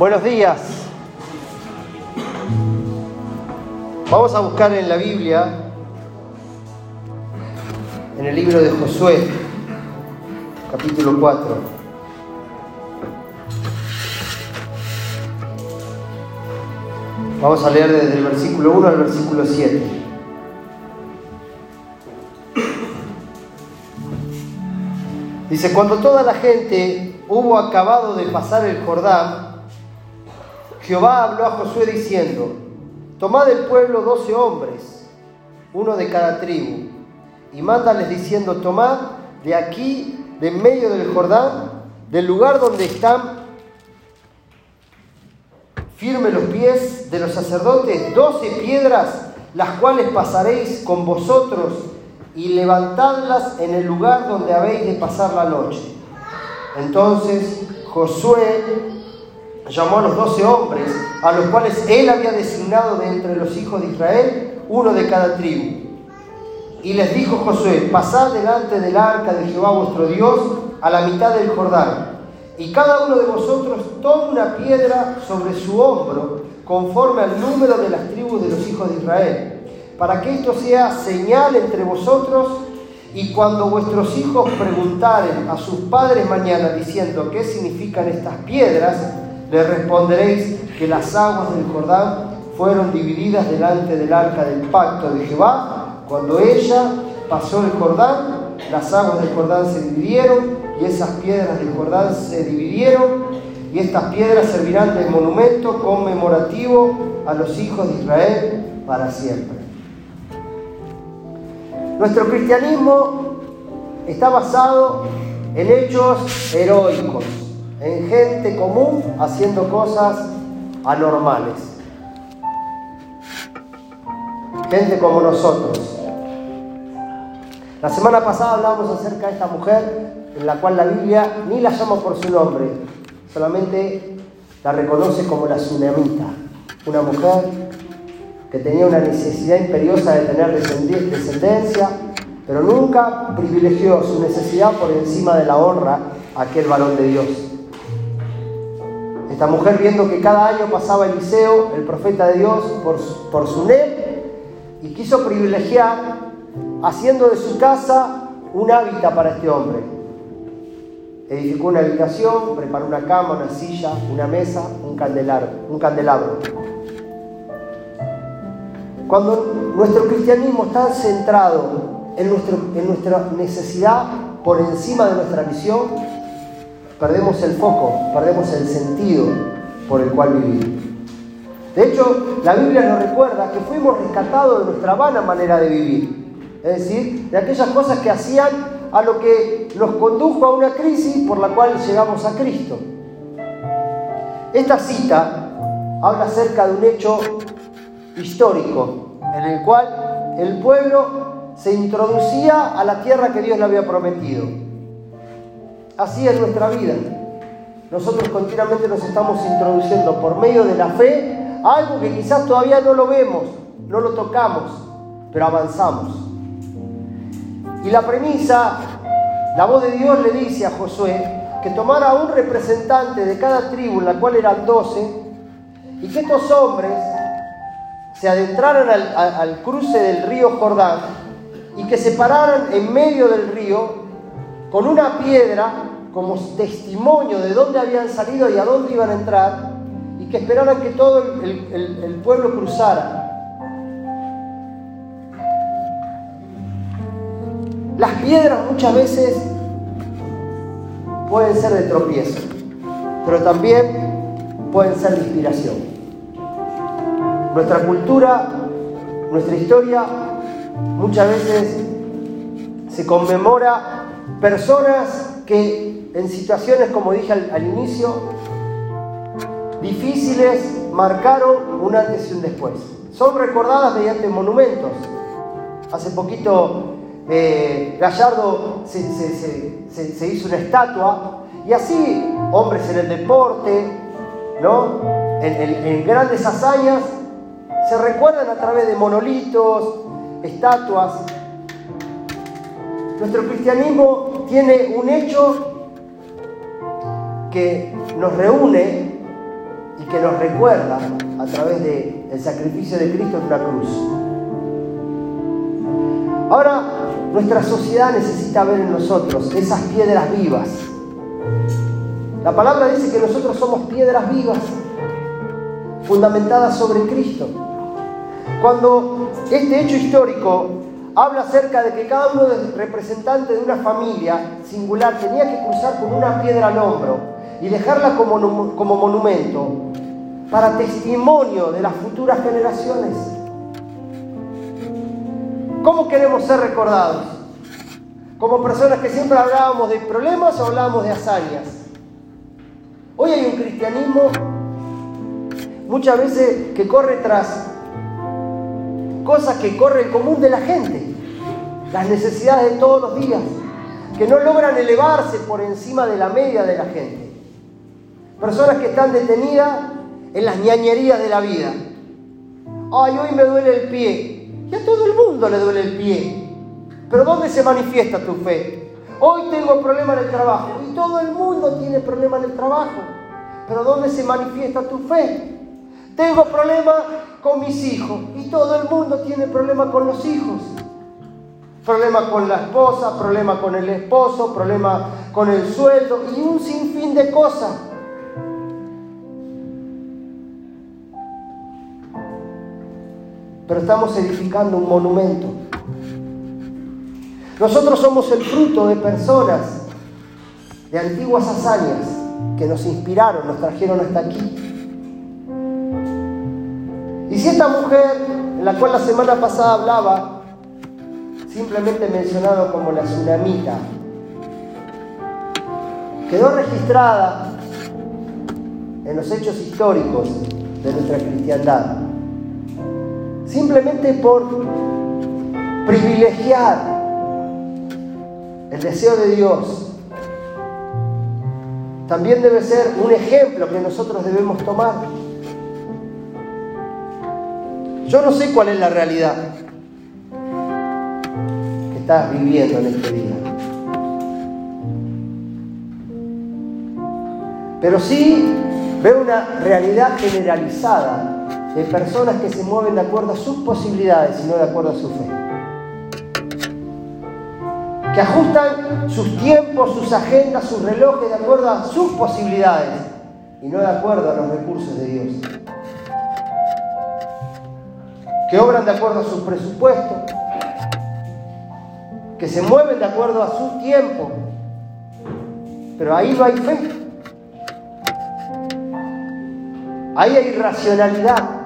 Buenos días. Vamos a buscar en la Biblia, en el libro de Josué, capítulo 4. Vamos a leer desde el versículo 1 al versículo 7. Dice, cuando toda la gente hubo acabado de pasar el Jordán, Jehová habló a Josué diciendo, tomad del pueblo doce hombres, uno de cada tribu, y mándales diciendo, tomad de aquí, de medio del Jordán, del lugar donde están firmes los pies de los sacerdotes, doce piedras, las cuales pasaréis con vosotros, y levantadlas en el lugar donde habéis de pasar la noche. Entonces Josué llamó a los doce hombres, a los cuales él había designado de entre los hijos de Israel, uno de cada tribu. Y les dijo Josué, pasad delante del arca de Jehová vuestro Dios a la mitad del Jordán, y cada uno de vosotros tome una piedra sobre su hombro, conforme al número de las tribus de los hijos de Israel, para que esto sea señal entre vosotros y cuando vuestros hijos preguntaren a sus padres mañana diciendo qué significan estas piedras, le responderéis que las aguas del Jordán fueron divididas delante del arca del pacto de Jehová. Cuando ella pasó el Jordán, las aguas del Jordán se dividieron y esas piedras del Jordán se dividieron y estas piedras servirán de monumento conmemorativo a los hijos de Israel para siempre. Nuestro cristianismo está basado en hechos heroicos en gente común haciendo cosas anormales. Gente como nosotros. La semana pasada hablamos acerca de esta mujer en la cual la Biblia ni la llama por su nombre, solamente la reconoce como la tsunamita, una mujer que tenía una necesidad imperiosa de tener descendencia, pero nunca privilegió su necesidad por encima de la honra a aquel varón de Dios. Esta mujer viendo que cada año pasaba Eliseo, el profeta de Dios, por, por su net, y quiso privilegiar, haciendo de su casa un hábitat para este hombre. Edificó una habitación, preparó una cama, una silla, una mesa, un candelabro. Un candelabro. Cuando nuestro cristianismo está centrado en, nuestro, en nuestra necesidad por encima de nuestra misión, perdemos el foco, perdemos el sentido por el cual vivir. De hecho, la Biblia nos recuerda que fuimos rescatados de nuestra vana manera de vivir, es decir, de aquellas cosas que hacían a lo que nos condujo a una crisis por la cual llegamos a Cristo. Esta cita habla acerca de un hecho histórico en el cual el pueblo se introducía a la tierra que Dios le había prometido. Así es nuestra vida. Nosotros continuamente nos estamos introduciendo por medio de la fe algo que quizás todavía no lo vemos, no lo tocamos, pero avanzamos. Y la premisa, la voz de Dios le dice a Josué que tomara un representante de cada tribu, la cual eran doce, y que estos hombres se adentraran al, al cruce del río Jordán y que se pararan en medio del río con una piedra como testimonio de dónde habían salido y a dónde iban a entrar, y que esperaran que todo el, pueblo cruzara. Las piedras muchas veces pueden ser de tropiezo, pero también pueden ser de inspiración. Nuestra cultura, nuestra historia, muchas veces se conmemora personas que en situaciones, como dije al, inicio, difíciles, marcaron un antes y un después. Son recordadas mediante monumentos. Hace poquito eh, Gallardo se, hizo una estatua y así hombres en el deporte, ¿no? en grandes hazañas, se recuerdan a través de monolitos, estatuas. Nuestro cristianismo tiene un hecho que nos reúne que nos recuerda a través del sacrificio de Cristo en una cruz. Ahora, nuestra sociedad necesita ver en nosotros esas piedras vivas. La palabra dice que nosotros somos piedras vivas, fundamentadas sobre Cristo. Cuando este hecho histórico habla acerca de que cada uno de representante de una familia singular tenía que cruzar con una piedra al hombro y dejarla como, como monumento para testimonio de las futuras generaciones. ¿Cómo queremos ser recordados? Como personas que siempre hablábamos de problemas o hablábamos de hazañas. Hoy hay un cristianismo muchas veces que corre tras cosas que corre el común de la gente, las necesidades de todos los días, que no logran elevarse por encima de la media de la gente. Personas que están detenidas en las ñañerías de la vida. Ay, hoy me duele el pie. Y a todo el mundo le duele el pie. Pero ¿dónde se manifiesta tu fe? Hoy tengo problema en el trabajo. Y todo el mundo tiene problema en el trabajo. Pero ¿dónde se manifiesta tu fe? Tengo problema con mis hijos. Y todo el mundo tiene problema con los hijos. Problema con la esposa, problema con el esposo, problema con el sueldo y un sinfín de cosas. Pero estamos edificando un monumento. Nosotros somos el fruto de personas, de antiguas hazañas que nos inspiraron, nos trajeron hasta aquí. Y si esta mujer, en la cual la semana pasada hablaba, simplemente mencionado como la tsunamita, quedó registrada en los hechos históricos de nuestra cristiandad simplemente por privilegiar el deseo de Dios, también debe ser un ejemplo que nosotros debemos tomar. Yo no sé cuál es la realidad que estás viviendo en este día. Pero sí veo una realidad generalizada de personas que se mueven de acuerdo a sus posibilidades y no de acuerdo a su fe. Que ajustan sus tiempos, sus agendas, sus relojes de acuerdo a sus posibilidades y no de acuerdo a los recursos de Dios. Que obran de acuerdo a su presupuesto, que se mueven de acuerdo a su tiempo, pero ahí no hay fe. Ahí hay irracionalidad.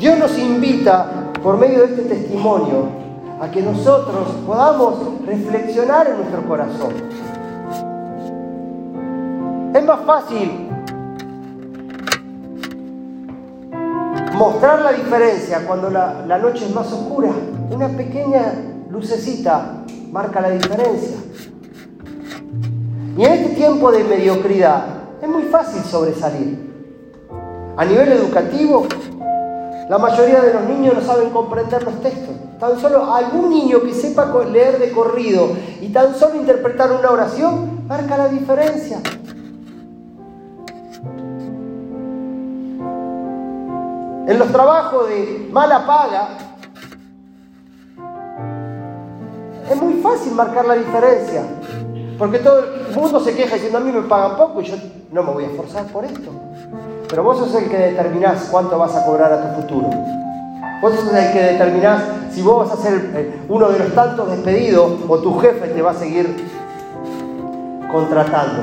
Dios nos invita por medio de este testimonio a que nosotros podamos reflexionar en nuestro corazón. Es más fácil mostrar la diferencia cuando la, noche es más oscura. Una pequeña lucecita marca la diferencia. Y en este tiempo de mediocridad es muy fácil sobresalir. A nivel educativo, la mayoría de los niños no saben comprender los textos. Tan solo algún niño que sepa leer de corrido y tan solo interpretar una oración marca la diferencia. En los trabajos de mala paga es muy fácil marcar la diferencia. Porque todo el mundo se queja diciendo a mí me pagan poco y yo no me voy a esforzar por esto. Pero vos sos el que determinás cuánto vas a cobrar a tu futuro. Vos sos el que determinás si vos vas a ser eh, uno de los tantos despedidos o tu jefe te va a seguir contratando.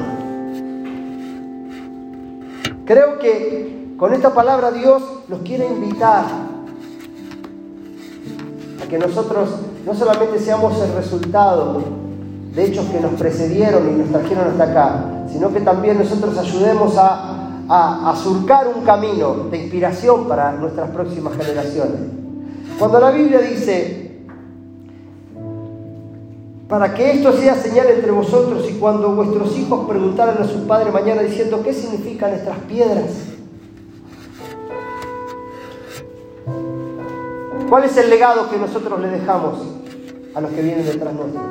Creo que con esta palabra Dios nos quiere invitar a que nosotros no solamente seamos el resultado de hechos que nos precedieron y nos trajeron hasta acá, sino que también nosotros ayudemos a a, surcar un camino de inspiración para nuestras próximas generaciones. Cuando la Biblia dice, para que esto sea señal entre vosotros y cuando vuestros hijos preguntaran a su padre mañana diciendo, ¿qué significan estas piedras? ¿Cuál es el legado que nosotros le dejamos a los que vienen detrás nuestro?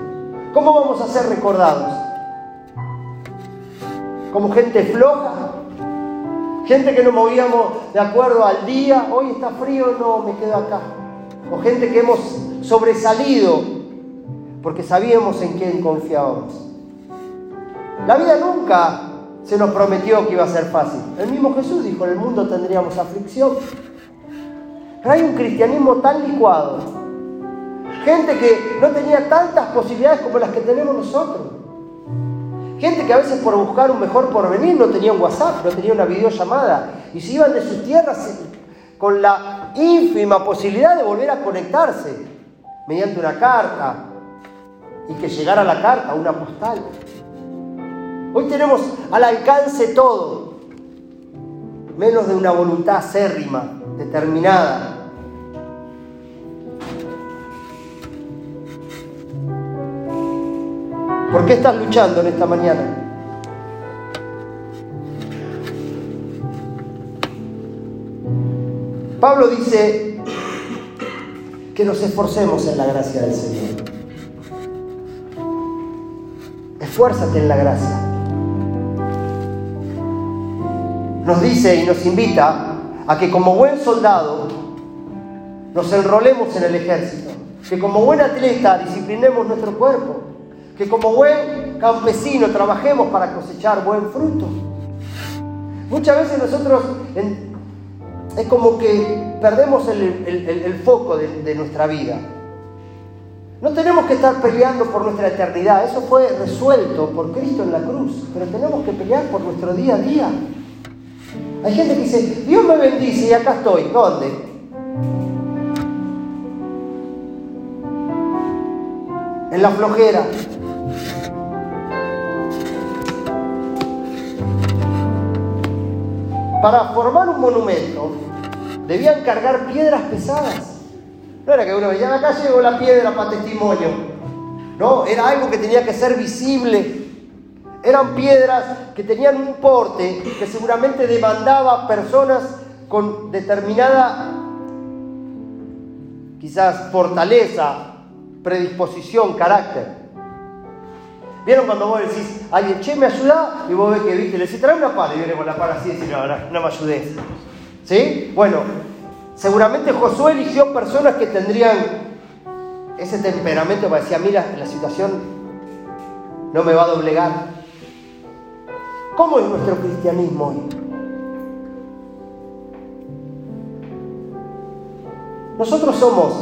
¿Cómo vamos a ser recordados? como gente floja, gente que nos movíamos de acuerdo al día, hoy está frío, no, me quedo acá. O gente que hemos sobresalido porque sabíamos en quién confiábamos. La vida nunca se nos prometió que iba a ser fácil. El mismo Jesús dijo, en el mundo tendríamos aflicción. Pero hay un cristianismo tan licuado. Gente que no tenía tantas posibilidades como las que tenemos nosotros. Gente que a veces por buscar un mejor porvenir no tenía un WhatsApp, no tenía una videollamada y se iban de sus tierras con la ínfima posibilidad de volver a conectarse mediante una carta y que llegara la carta, una postal. Hoy tenemos al alcance todo, menos de una voluntad acérrima, determinada, ¿Por qué estás luchando en esta mañana? Pablo dice que nos esforcemos en la gracia del Señor. Esfuérzate en la gracia. Nos dice y nos invita a que como buen soldado nos enrolemos en el ejército, que como buen atleta disciplinemos nuestro cuerpo, que como buen campesino trabajemos para cosechar buen fruto. Muchas veces nosotros es como que perdemos el, foco de, de nuestra vida. No tenemos que estar peleando por nuestra eternidad, eso fue resuelto por Cristo en la cruz, pero tenemos que pelear por nuestro día a día. Hay gente que dice, Dios me bendice y acá estoy, ¿dónde? En la flojera, para formar un monumento debían cargar piedras pesadas. No era que uno veía, acá llegó la piedra para testimonio. No, era algo que tenía que ser visible. Eran piedras que tenían un porte que seguramente demandaba personas con determinada, quizás, fortaleza, predisposición, carácter. ¿Vieron cuando vos decís alguien, che, me ayuda? Y vos ves que, viste, le decís, trae una pala y viene con la pala así y decís, no, no, no me ayudes. ¿Sí? Bueno, seguramente Josué eligió personas que tendrían ese temperamento para decir, mira, la situación no me va a doblegar. ¿Cómo es nuestro cristianismo hoy? Nosotros somos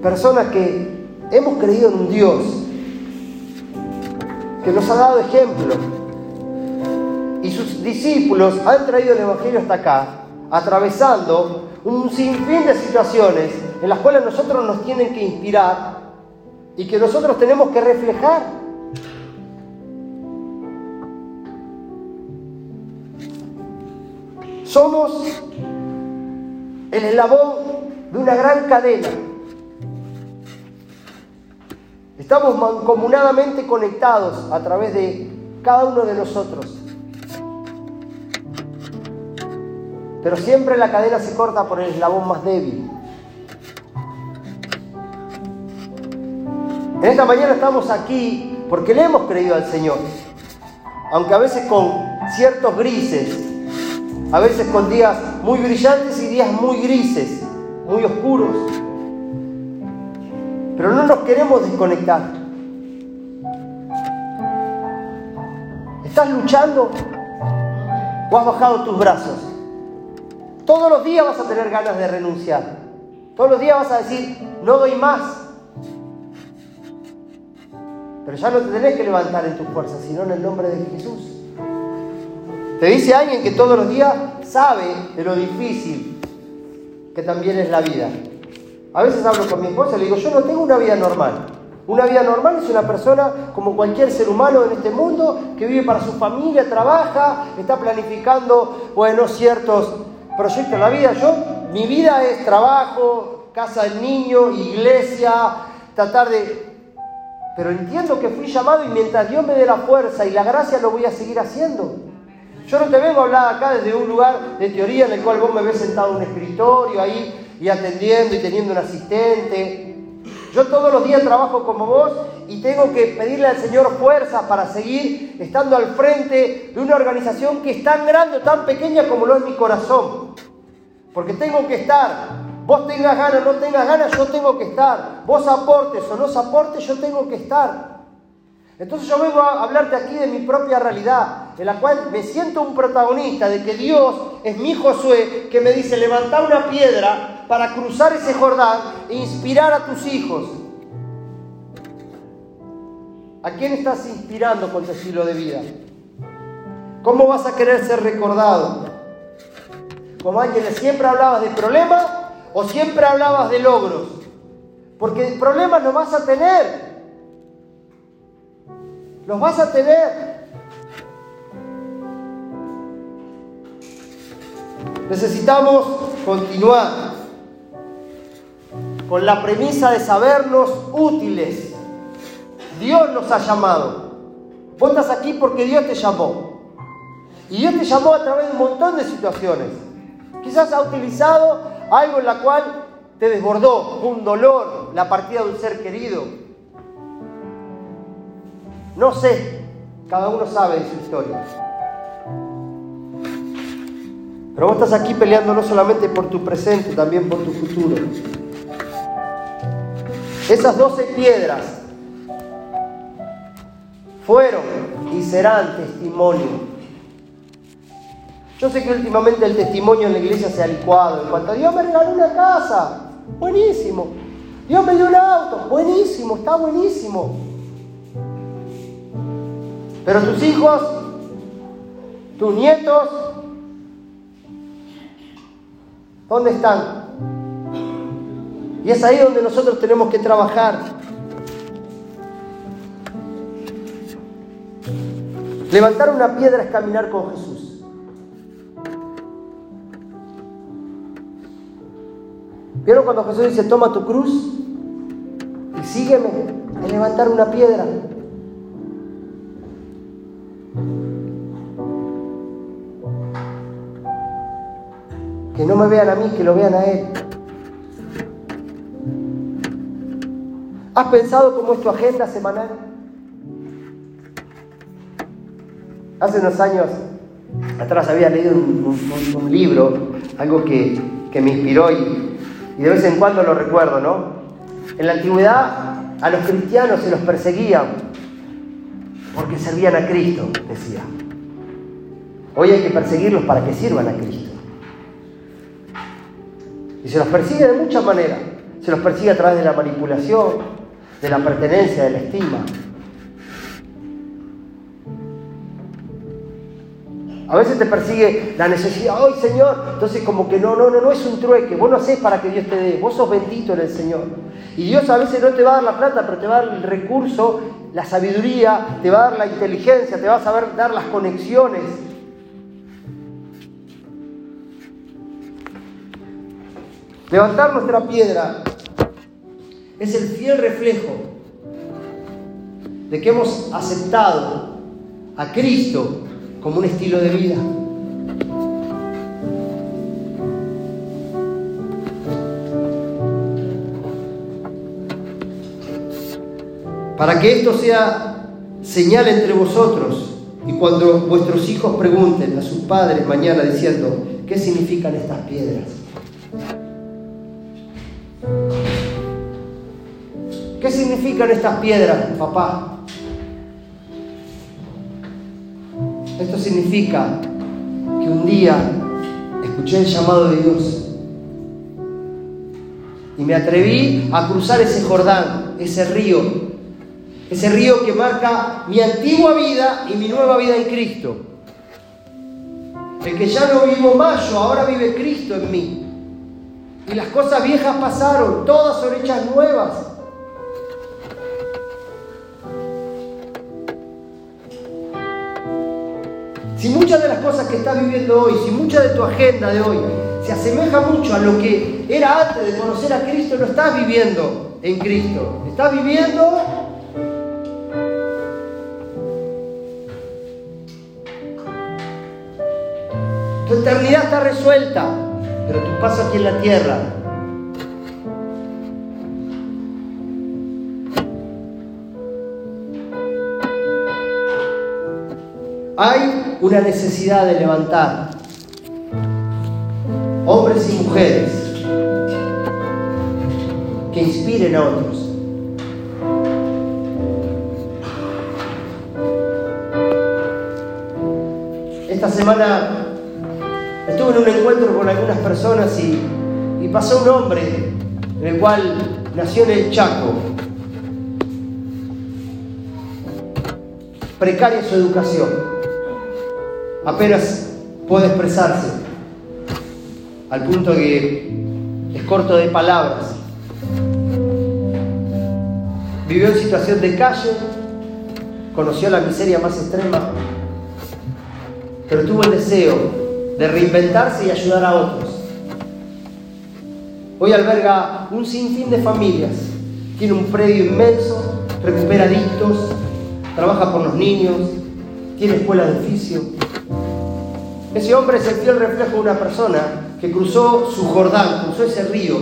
personas que hemos creído en un Dios que nos ha dado ejemplo. Y sus discípulos han traído el Evangelio hasta acá, atravesando un sinfín de situaciones en las cuales nosotros nos tienen que inspirar y que nosotros tenemos que reflejar. Somos el eslabón de una gran cadena Estamos mancomunadamente conectados a través de cada uno de nosotros. Pero siempre la cadena se corta por el eslabón más débil. En esta mañana estamos aquí porque le hemos creído al Señor. Aunque a veces con ciertos grises, a veces con días muy brillantes y días muy grises, muy oscuros. Pero no nos queremos desconectar. ¿Estás luchando o has bajado tus brazos? Todos los días vas a tener ganas de renunciar. Todos los días vas a decir, no doy más. Pero ya no te tenés que levantar en tus fuerzas, sino en el nombre de Jesús. Te dice alguien que todos los días sabe de lo difícil que también es la vida. A veces hablo con mi esposa y le digo, yo no tengo una vida normal. Una vida normal es una persona como cualquier ser humano en este mundo que vive para su familia, trabaja, está planificando, bueno, ciertos proyectos en la vida. Yo, mi vida es trabajo, casa del niño, iglesia, tratar de... Pero entiendo que fui llamado y mientras Dios me dé la fuerza y la gracia lo voy a seguir haciendo. Yo no te vengo a hablar acá desde un lugar de teoría en el cual vos me ves sentado en un escritorio ahí y atendiendo y teniendo un asistente. Yo todos los días trabajo como vos y tengo que pedirle al Señor fuerza para seguir estando al frente de una organización que es tan grande o tan pequeña como lo es mi corazón. Porque tengo que estar. Vos tengas ganas, no tengas ganas, yo tengo que estar. Vos aportes o no aportes, yo tengo que estar. Entonces yo vengo a hablarte aquí de mi propia realidad, en la cual me siento un protagonista de que Dios es mi Josué que me dice levanta una piedra para cruzar ese Jordán e inspirar a tus hijos. ¿A quién estás inspirando con tu estilo de vida? ¿Cómo vas a querer ser recordado? Como ángeles, ¿siempre hablabas de problemas o siempre hablabas de logros? Porque problemas no vas a tener, los vas a tener. Necesitamos continuar con la premisa de sabernos útiles. Dios nos ha llamado. Vos estás aquí porque Dios te llamó. Y Dios te llamó a través de un montón de situaciones. Quizás ha utilizado algo en la cual te desbordó, un dolor, la partida de un ser querido, no sé, cada uno sabe de su historia. Pero vos estás aquí peleando no solamente por tu presente, también por tu futuro. Esas doce piedras fueron y serán testimonio. Yo sé que últimamente el testimonio en la iglesia se ha licuado. En cuanto a Dios me regaló una casa, buenísimo. Dios me dio un auto, buenísimo, está buenísimo. Pero tus hijos, tus nietos, ¿dónde están? Y es ahí donde nosotros tenemos que trabajar. Levantar una piedra es caminar con Jesús. ¿Vieron cuando Jesús dice, toma tu cruz y sígueme? Es levantar una piedra. Que no me vean a mí, que lo vean a Él. ¿Has pensado cómo es tu agenda semanal? Hace unos años atrás había leído un, libro, algo que, me inspiró y, y de vez en cuando lo recuerdo, ¿no? En la antigüedad a los cristianos se los perseguían porque servían a Cristo, decía. Hoy hay que perseguirlos para que sirvan a Cristo. Y se los persigue de muchas maneras. Se los persigue a través de la manipulación, de la pertenencia, de la estima. A veces te persigue la necesidad, ¡ay Señor! Entonces como que no, no, no, no es un trueque, vos no hacés para que Dios te dé, vos sos bendito en el Señor. Y Dios a veces no te va a dar la plata, pero te va a dar el recurso, la sabiduría, te va a dar la inteligencia, te va a saber dar las conexiones Levantar nuestra piedra es el fiel reflejo de que hemos aceptado a Cristo como un estilo de vida. Para que esto sea señal entre vosotros y cuando vuestros hijos pregunten a sus padres mañana diciendo, ¿qué significan estas piedras? ¿Qué significan estas piedras, papá? Esto significa que un día escuché el llamado de Dios y me atreví a cruzar ese Jordán, ese río, ese río que marca mi antigua vida y mi nueva vida en Cristo. El que ya no vivo más ahora vive Cristo en mí. Y las cosas viejas pasaron, todas son hechas nuevas. Si muchas de las cosas que estás viviendo hoy, si mucha de tu agenda de hoy se asemeja mucho a lo que era antes de conocer a Cristo, no estás viviendo en Cristo. Estás viviendo Tu eternidad está resuelta, pero tu paso aquí en la tierra Hay una necesidad de levantar hombres y mujeres que inspiren a otros. Esta semana estuve en un encuentro con algunas personas y, pasó un hombre en el cual nació en el Chaco, precaria su educación, apenas puede expresarse, al punto que es corto de palabras. Vivió en situación de calle, conoció la miseria más extrema, pero tuvo el deseo de reinventarse y ayudar a otros. Hoy alberga un sinfín de familias, tiene un predio inmenso, recupera adictos, trabaja por los niños, tiene escuela de oficio. Ese hombre es el reflejo de una persona que cruzó su Jordán, cruzó ese río,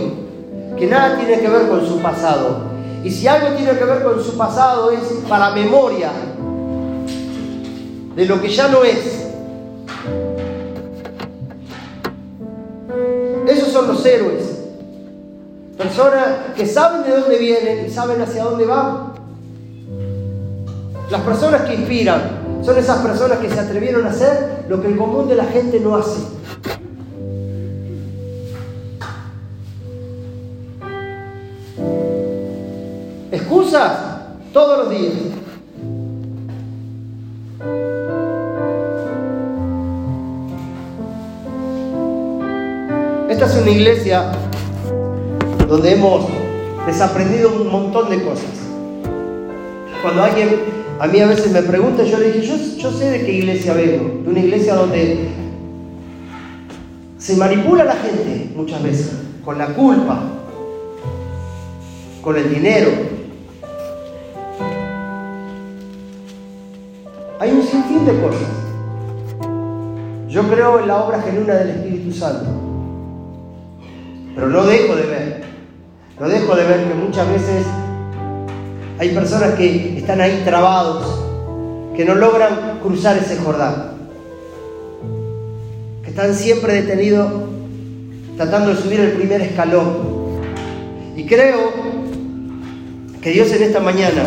que nada tiene que ver con su pasado. Y si algo tiene que ver con su pasado es para memoria de lo que ya no es. Son los héroes. Personas que saben de dónde vienen y saben hacia dónde van. Las personas que inspiran son esas personas que se atrevieron a hacer lo que el común de la gente no hace. Excusas todos los días. Es una iglesia donde hemos desaprendido un montón de cosas. Cuando alguien a mí a veces me pregunta, yo le dije, yo, sé de qué iglesia vengo, de una iglesia donde se manipula la gente muchas veces, con la culpa, con el dinero. Hay un sinfín de cosas. Yo creo en la obra genuina del Espíritu Santo, pero no dejo de ver, no dejo de ver que muchas veces hay personas que están ahí trabados, que no logran cruzar ese Jordán, que están siempre detenidos tratando de subir el primer escalón. Y creo que Dios en esta mañana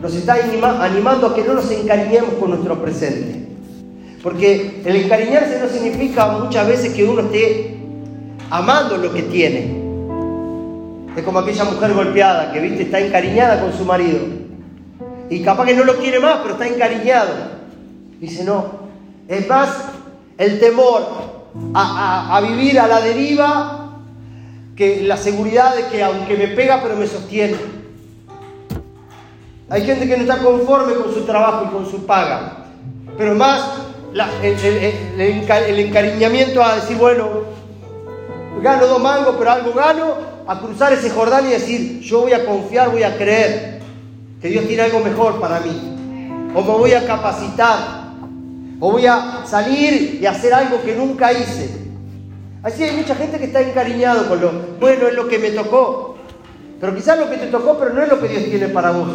nos está animando a que no nos encariñemos con nuestro presente. Porque el encariñarse no significa muchas veces que uno esté amando lo que tiene. Es como aquella mujer golpeada que, viste, está encariñada con su marido. Y capaz que no lo quiere más, pero está encariñado. Dice, no. Es más el temor a, vivir a la deriva que la seguridad de que aunque me pega, pero me sostiene. Hay gente que no está conforme con su trabajo y con su paga. Pero más el encariñamiento a decir, bueno, gano dos mangos, pero algo gano, a cruzar ese Jordán y decir, yo voy a confiar, voy a creer que Dios tiene algo mejor para mí. O me voy a capacitar. O voy a salir y hacer algo que nunca hice. Así hay mucha gente que está encariñado con lo, bueno, es lo que me tocó. Pero quizás lo que te tocó, pero no es lo que Dios tiene para vos.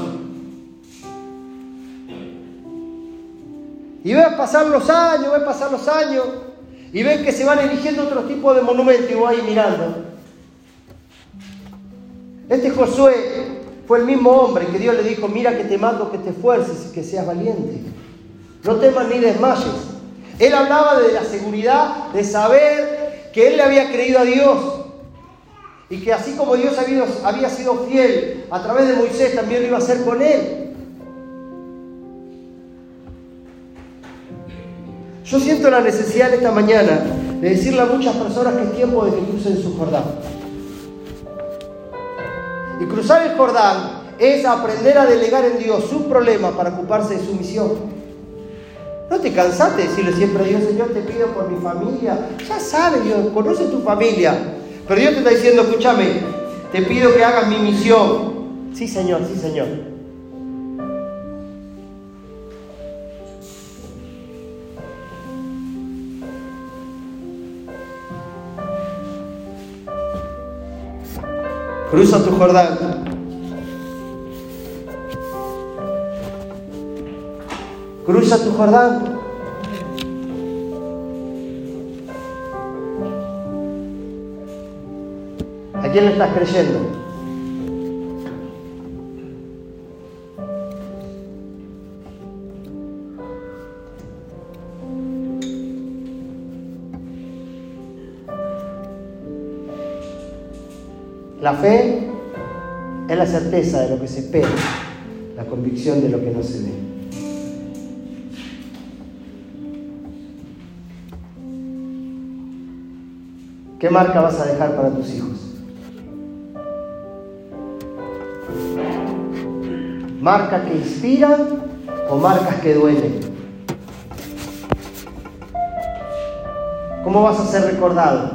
Y a pasar los años, a pasar los años, y ven que se van eligiendo otro tipo de monumentos y voy ahí mirando. Este Josué fue el mismo hombre que Dios le dijo, mira que te mando que te esfuerces y que seas valiente. No temas ni desmayes. Él hablaba de la seguridad de saber que él le había creído a Dios y que así como Dios había sido fiel a través de Moisés, también lo iba a hacer con él. Yo siento la necesidad esta mañana de decirle a muchas personas que es tiempo de que crucen su Jordán. Y cruzar el Jordán es aprender a delegar en Dios su problema para ocuparse de su misión. No te cansaste de decirle siempre a Dios, Señor, te pido por mi familia. Ya sabe Dios, conoce tu familia. Pero Dios te está diciendo, escúchame, te pido que hagas mi misión. Sí, Señor, sí, Señor. cruza tu Jordán. Cruza tu Jordán. ¿A quién le estás creyendo? La fe es la certeza de lo que se espera, la convicción de lo que no se ve. ¿Qué marca vas a dejar para tus hijos? ¿Marcas que inspiran o marcas que duelen? ¿Cómo vas a ser recordado?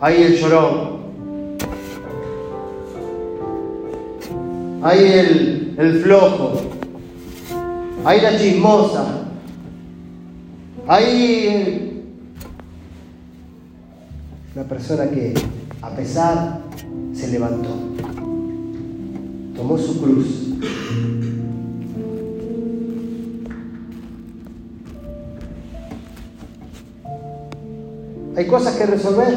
Ahí el llorón. Ahí el, flojo. Ahí la chismosa. Ahí una persona que a pesar se levantó, tomó su cruz. Hay cosas que resolver.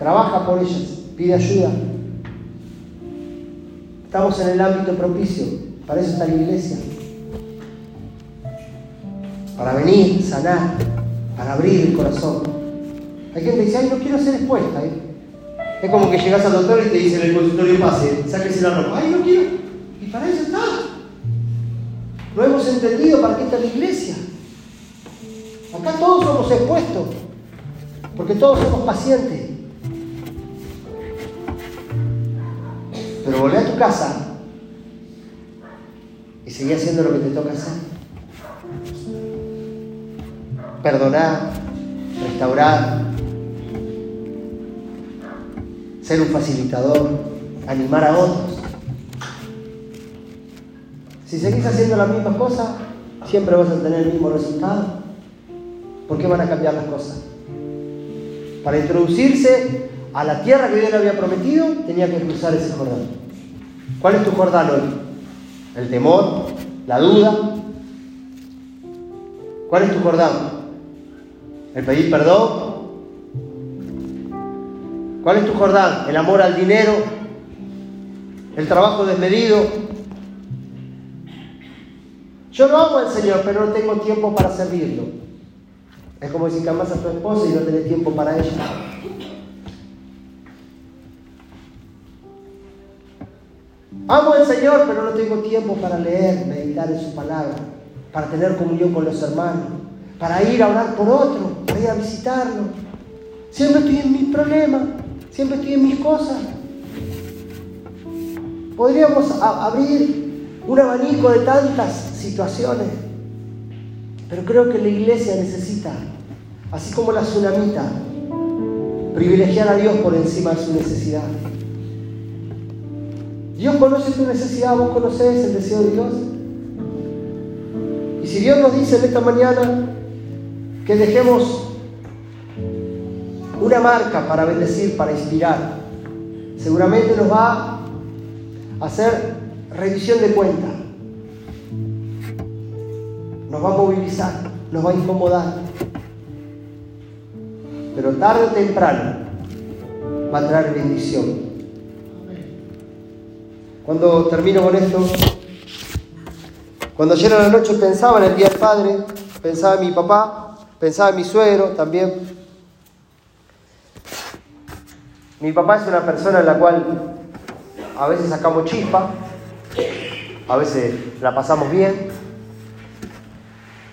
Trabaja por ellas, pide ayuda. Estamos en el ámbito propicio, para eso está la iglesia. Para venir, sanar, para abrir el corazón. Hay gente que dice, ay, no quiero ser expuesta. ¿eh? Es como que llegas al doctor y te dice en el consultorio pase, sáquese la ropa. Ay, no quiero. Y para eso está. No hemos entendido para qué está la iglesia. Acá todos somos expuestos, porque todos somos pacientes. Casa y seguí haciendo lo que te toca hacer. Perdonar, restaurar, ser un facilitador, animar a otros. Si seguís haciendo las mismas cosas, siempre vas a tener el mismo resultado. ¿Por qué van a cambiar las cosas? Para introducirse a la tierra que Dios le había prometido, tenía que cruzar ese Jordán. ¿Cuál es tu Jordán hoy? ¿El temor? ¿La duda? ¿Cuál es tu Jordán? ¿El pedir perdón? ¿Cuál es tu Jordán? El amor al dinero, el trabajo desmedido. Yo no amo al Señor, pero no tengo tiempo para servirlo. Es como si amas a tu esposa y no tenés tiempo para ella. Amo al Señor, pero no tengo tiempo para leer, meditar en su palabra, para tener comunión con los hermanos, para ir a orar por otro, para ir a visitarlo. Siempre estoy en mis problemas. Siempre estoy en mis cosas. Podríamos abrir un abanico de tantas situaciones, pero creo que la iglesia necesita, así como la tsunamita, privilegiar a Dios por encima de su necesidad. Dios conoce tu necesidad, vos conocés el deseo de Dios. Y si Dios nos dice en esta mañana que dejemos una marca para bendecir, para inspirar. Seguramente nos va a hacer revisión de cuenta. Nos va a movilizar, nos va a incomodar. Pero tarde o temprano va a traer bendición. Cuando termino con esto, cuando ayer a la noche pensaba en el Día del Padre, pensaba en mi papá, pensaba en mi suegro también, Mi papá es una persona en la cual a veces sacamos chispa, a veces la pasamos bien,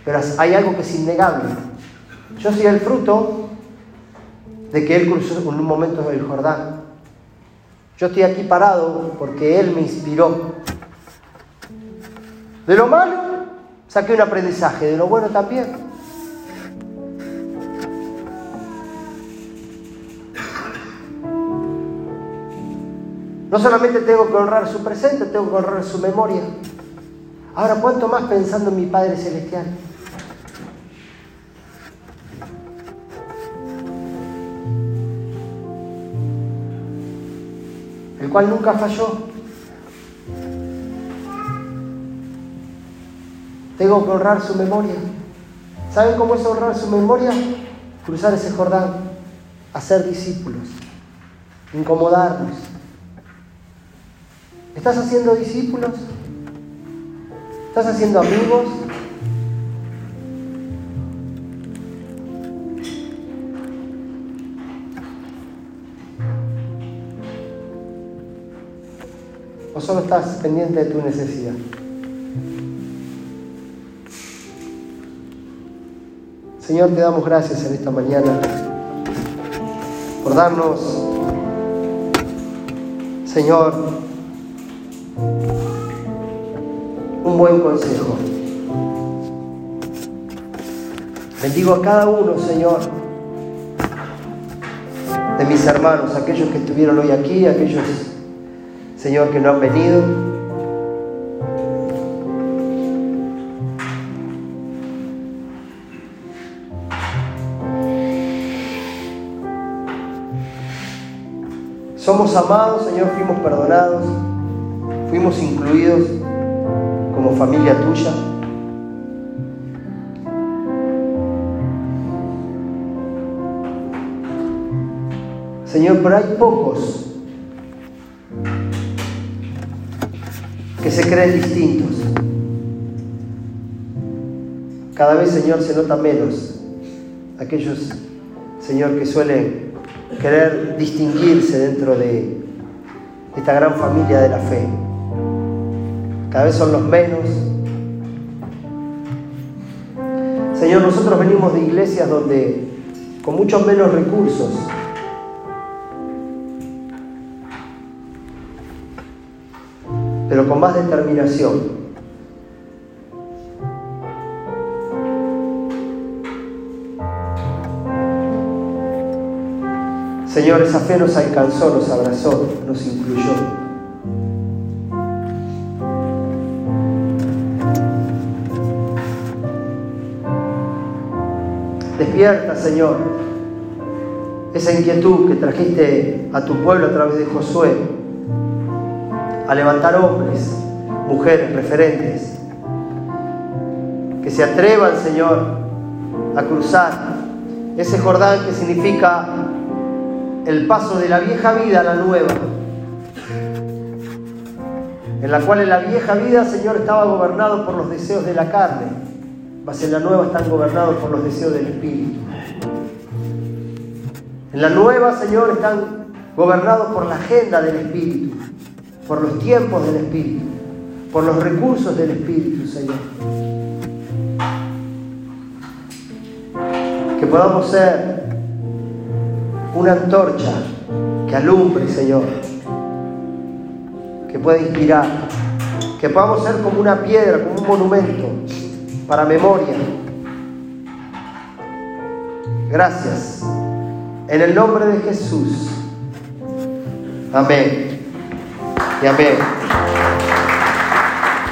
pero hay algo que es innegable. Yo soy el fruto de que Él cruzó en un momento del Jordán. Yo estoy aquí parado porque Él me inspiró. De lo malo saqué un aprendizaje, de lo bueno también. No solamente tengo que honrar su presente, tengo que honrar su memoria. Ahora, ¿cuánto más pensando en mi Padre Celestial? Cual nunca falló. Tengo que honrar su memoria. ¿Saben cómo es honrar su memoria? Cruzar ese Jordán, hacer discípulos. incomodarnos. ¿Estás haciendo discípulos? ¿Estás haciendo amigos? ¿O solo estás pendiente de tu necesidad? Señor, te damos gracias en esta mañana por darnos, Señor, un buen consejo. Bendigo a cada uno, Señor, de mis hermanos, aquellos que estuvieron hoy aquí, aquellos, Señor, que no han venido. Somos amados, Señor, fuimos perdonados, fuimos incluidos como familia tuya. Señor, pero hay pocos se creen distintos. Cada vez, Señor, se nota menos aquellos, Señor, que suelen querer distinguirse dentro de esta gran familia de la fe. Cada vez son los menos. Señor, nosotros venimos de iglesias donde con muchos menos recursos pero con más determinación Señor, esa fe nos alcanzó, nos abrazó, nos incluyó. Despierta, Señor, esa inquietud que trajiste a tu pueblo a través de Josué, a levantar hombres, mujeres, referentes, que se atrevan, Señor, a cruzar ese Jordán que significa el paso de la vieja vida a la nueva, en la cual en la vieja vida, Señor, estaba gobernado por los deseos de la carne, mas en la nueva están gobernados por los deseos del Espíritu. En la nueva, Señor, están gobernados por la agenda del Espíritu, por los tiempos del Espíritu, por los recursos del Espíritu, Señor. Que podamos ser una antorcha que alumbre, Señor, que pueda inspirar, que podamos ser como una piedra, como un monumento para memoria. Gracias. En el nombre de Jesús. Amén. Y amén.